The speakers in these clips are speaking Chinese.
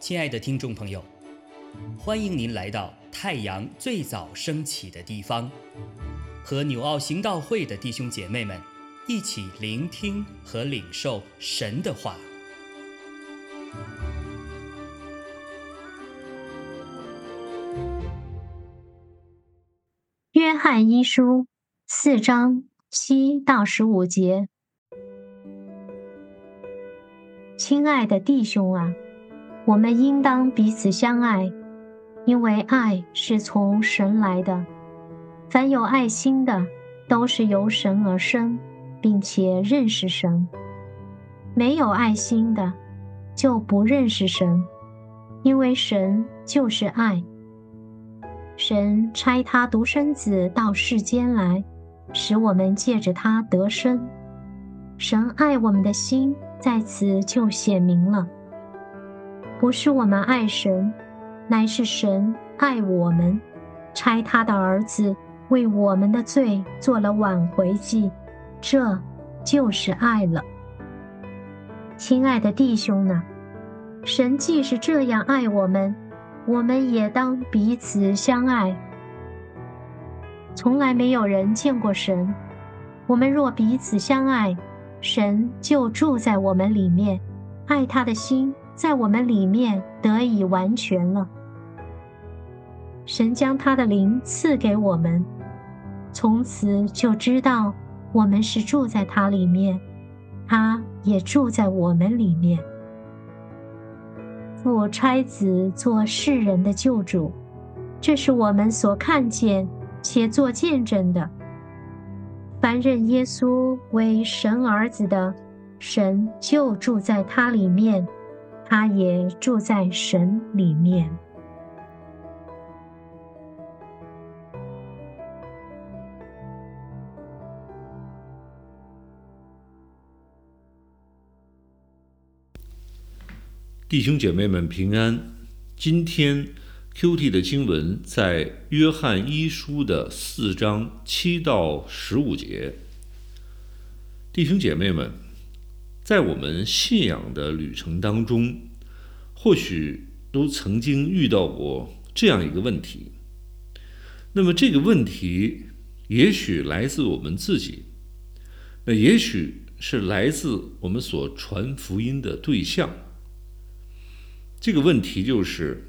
亲爱的听众朋友，欢迎您来到太阳最早升起的地方，和纽奥行道会的弟兄姐妹们一起聆听和领受神的话。约翰一书四章七到十五节，亲爱的弟兄啊！我们应当彼此相爱，因为爱是从神来的。凡有爱心的，都是由神而生，并且认识神；没有爱心的，就不认识神，因为神就是爱。神差他独生子到世间来，使我们借着他得生。神爱我们的心在此就显明了。不是我们爱神，乃是神爱我们，差他的儿子为我们的罪做了挽回祭，这就是爱了。亲爱的弟兄呢？神既是这样爱我们，我们也当彼此相爱。从来没有人见过神，我们若彼此相爱，神就住在我们里面，爱他的心。在我们里面得以完全了。神将他的灵赐给我们，从此就知道我们是住在他里面，他也住在我们里面。父差子做世人的救主，这是我们所看见且做见证的。凡认耶稣为神儿子的，神就住在他里面。他也住在神里面。弟兄姐妹们平安。今天 Q T 的经文在约翰一书的四章七到十五节。弟兄姐妹们。在我们信仰的旅程当中，或许都曾经遇到过这样一个问题。那么这个问题也许来自我们自己，那也许是来自我们所传福音的对象。这个问题就是：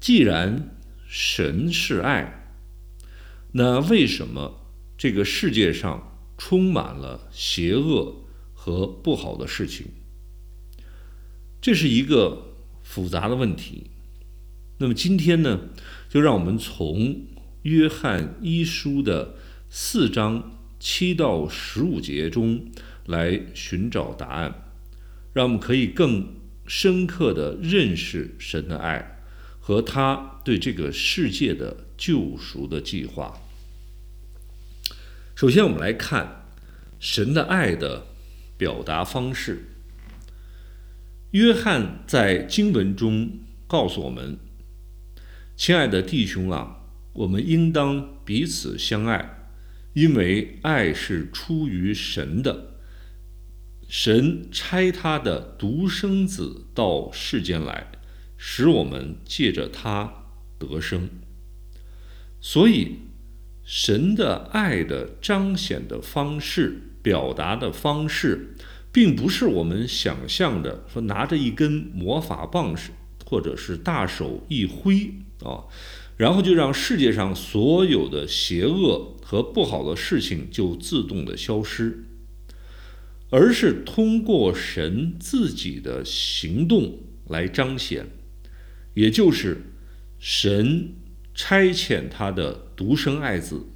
既然神是爱，那为什么这个世界上充满了邪恶？和不好的事情，这是一个复杂的问题。那么今天呢，就让我们从约翰一书的四章七到十五节中来寻找答案，让我们可以更深刻的认识神的爱和他对这个世界的救赎的计划。首先，我们来看神的爱的。表达方式。约翰在经文中告诉我们：“亲爱的弟兄啊，我们应当彼此相爱，因为爱是出于神的。神差他的独生子到世间来，使我们借着他得生。所以，神的爱的彰显的方式。”表达的方式，并不是我们想象的说拿着一根魔法棒，或者是大手一挥啊，然后就让世界上所有的邪恶和不好的事情就自动的消失，而是通过神自己的行动来彰显，也就是神差遣他的独生爱子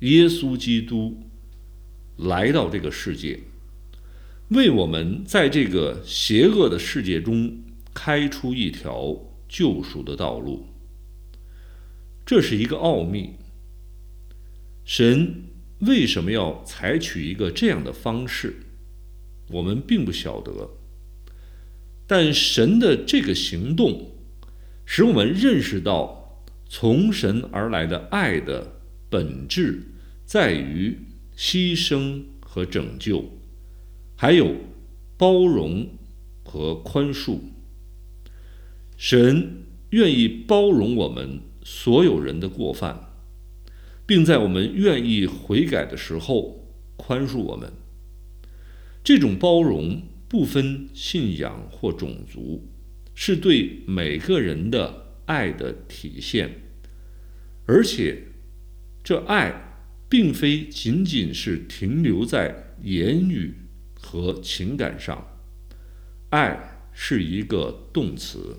耶稣基督。来到这个世界，为我们在这个邪恶的世界中开出一条救赎的道路。这是一个奥秘。神为什么要采取一个这样的方式？我们并不晓得。但神的这个行动，使我们认识到从神而来的爱的本质在于。牺牲和拯救，还有包容和宽恕。神愿意包容我们所有人的过犯，并在我们愿意悔改的时候宽恕我们。这种包容不分信仰或种族，是对每个人的爱的体现，而且这爱并非仅仅是停留在言语和情感上，爱是一个动词。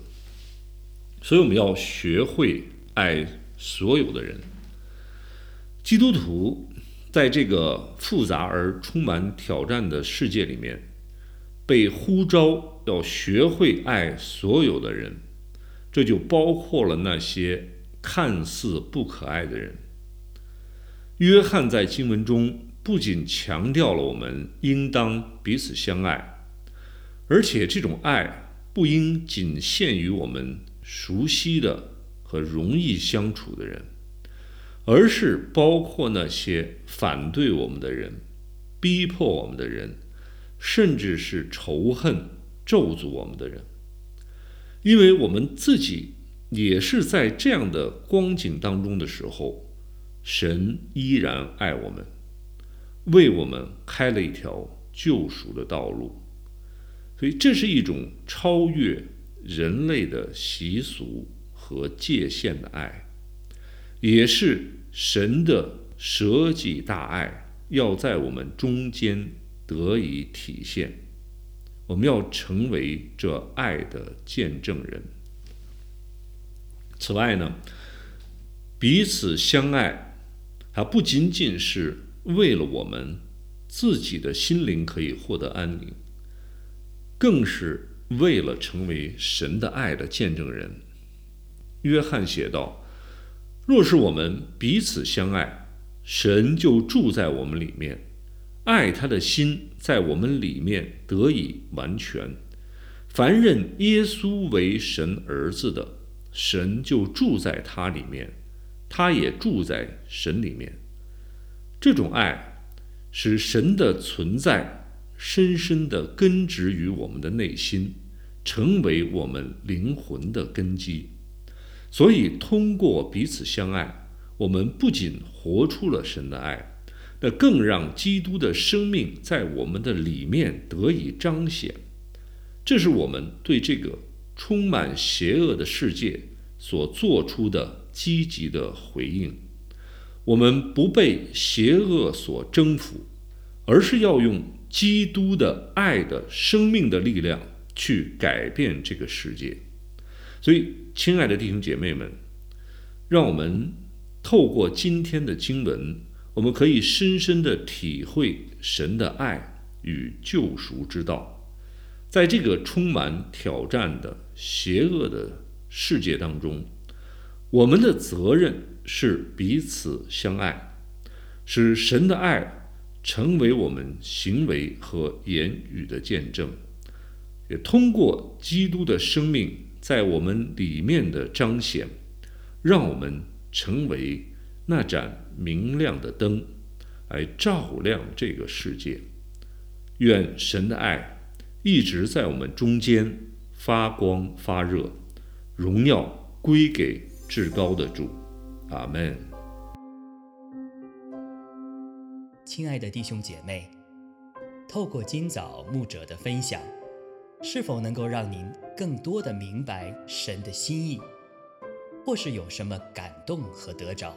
所以我们要学会爱所有的人。基督徒在这个复杂而充满挑战的世界里面，被呼召要学会爱所有的人，这就包括了那些看似不可爱的人。约翰在经文中不仅强调了我们应当彼此相爱，而且这种爱不应仅限于我们。熟悉的和容易相处的人，而是包括那些反对我们的人、逼迫我们的人，甚至是仇恨、咒诅我们的人。因为我们自己也是在这样的光景当中的时候，神依然爱我们，为我们开了一条救赎的道路。所以，这是一种超越。人类的习俗和界限的爱，也是神的舍己大爱，要在我们中间得以体现。我们要成为这爱的见证人。此外呢，彼此相爱，还不仅仅是为了我们自己的心灵可以获得安宁，更是。为了成为神的爱的见证人，约翰写道：“若是我们彼此相爱，神就住在我们里面，爱他的心在我们里面得以完全。凡认耶稣为神儿子的，神就住在他里面，他也住在神里面。这种爱使神的存在深深的根植于我们的内心。”成为我们灵魂的根基，所以通过彼此相爱，我们不仅活出了神的爱，那更让基督的生命在我们的里面得以彰显。这是我们对这个充满邪恶的世界所做出的积极的回应。我们不被邪恶所征服，而是要用基督的爱的生命的力量。去改变这个世界，所以，亲爱的弟兄姐妹们，让我们透过今天的经文，我们可以深深的体会神的爱与救赎之道。在这个充满挑战的邪恶的世界当中，我们的责任是彼此相爱，使神的爱成为我们行为和言语的见证。也通过基督的生命在我们里面的彰显，让我们成为那盏明亮的灯，来照亮这个世界。愿神的爱一直在我们中间发光发热，荣耀归给至高的主。阿门。亲爱的弟兄姐妹，透过今早牧者的分享。是否能够让您更多的明白神的心意，或是有什么感动和得着？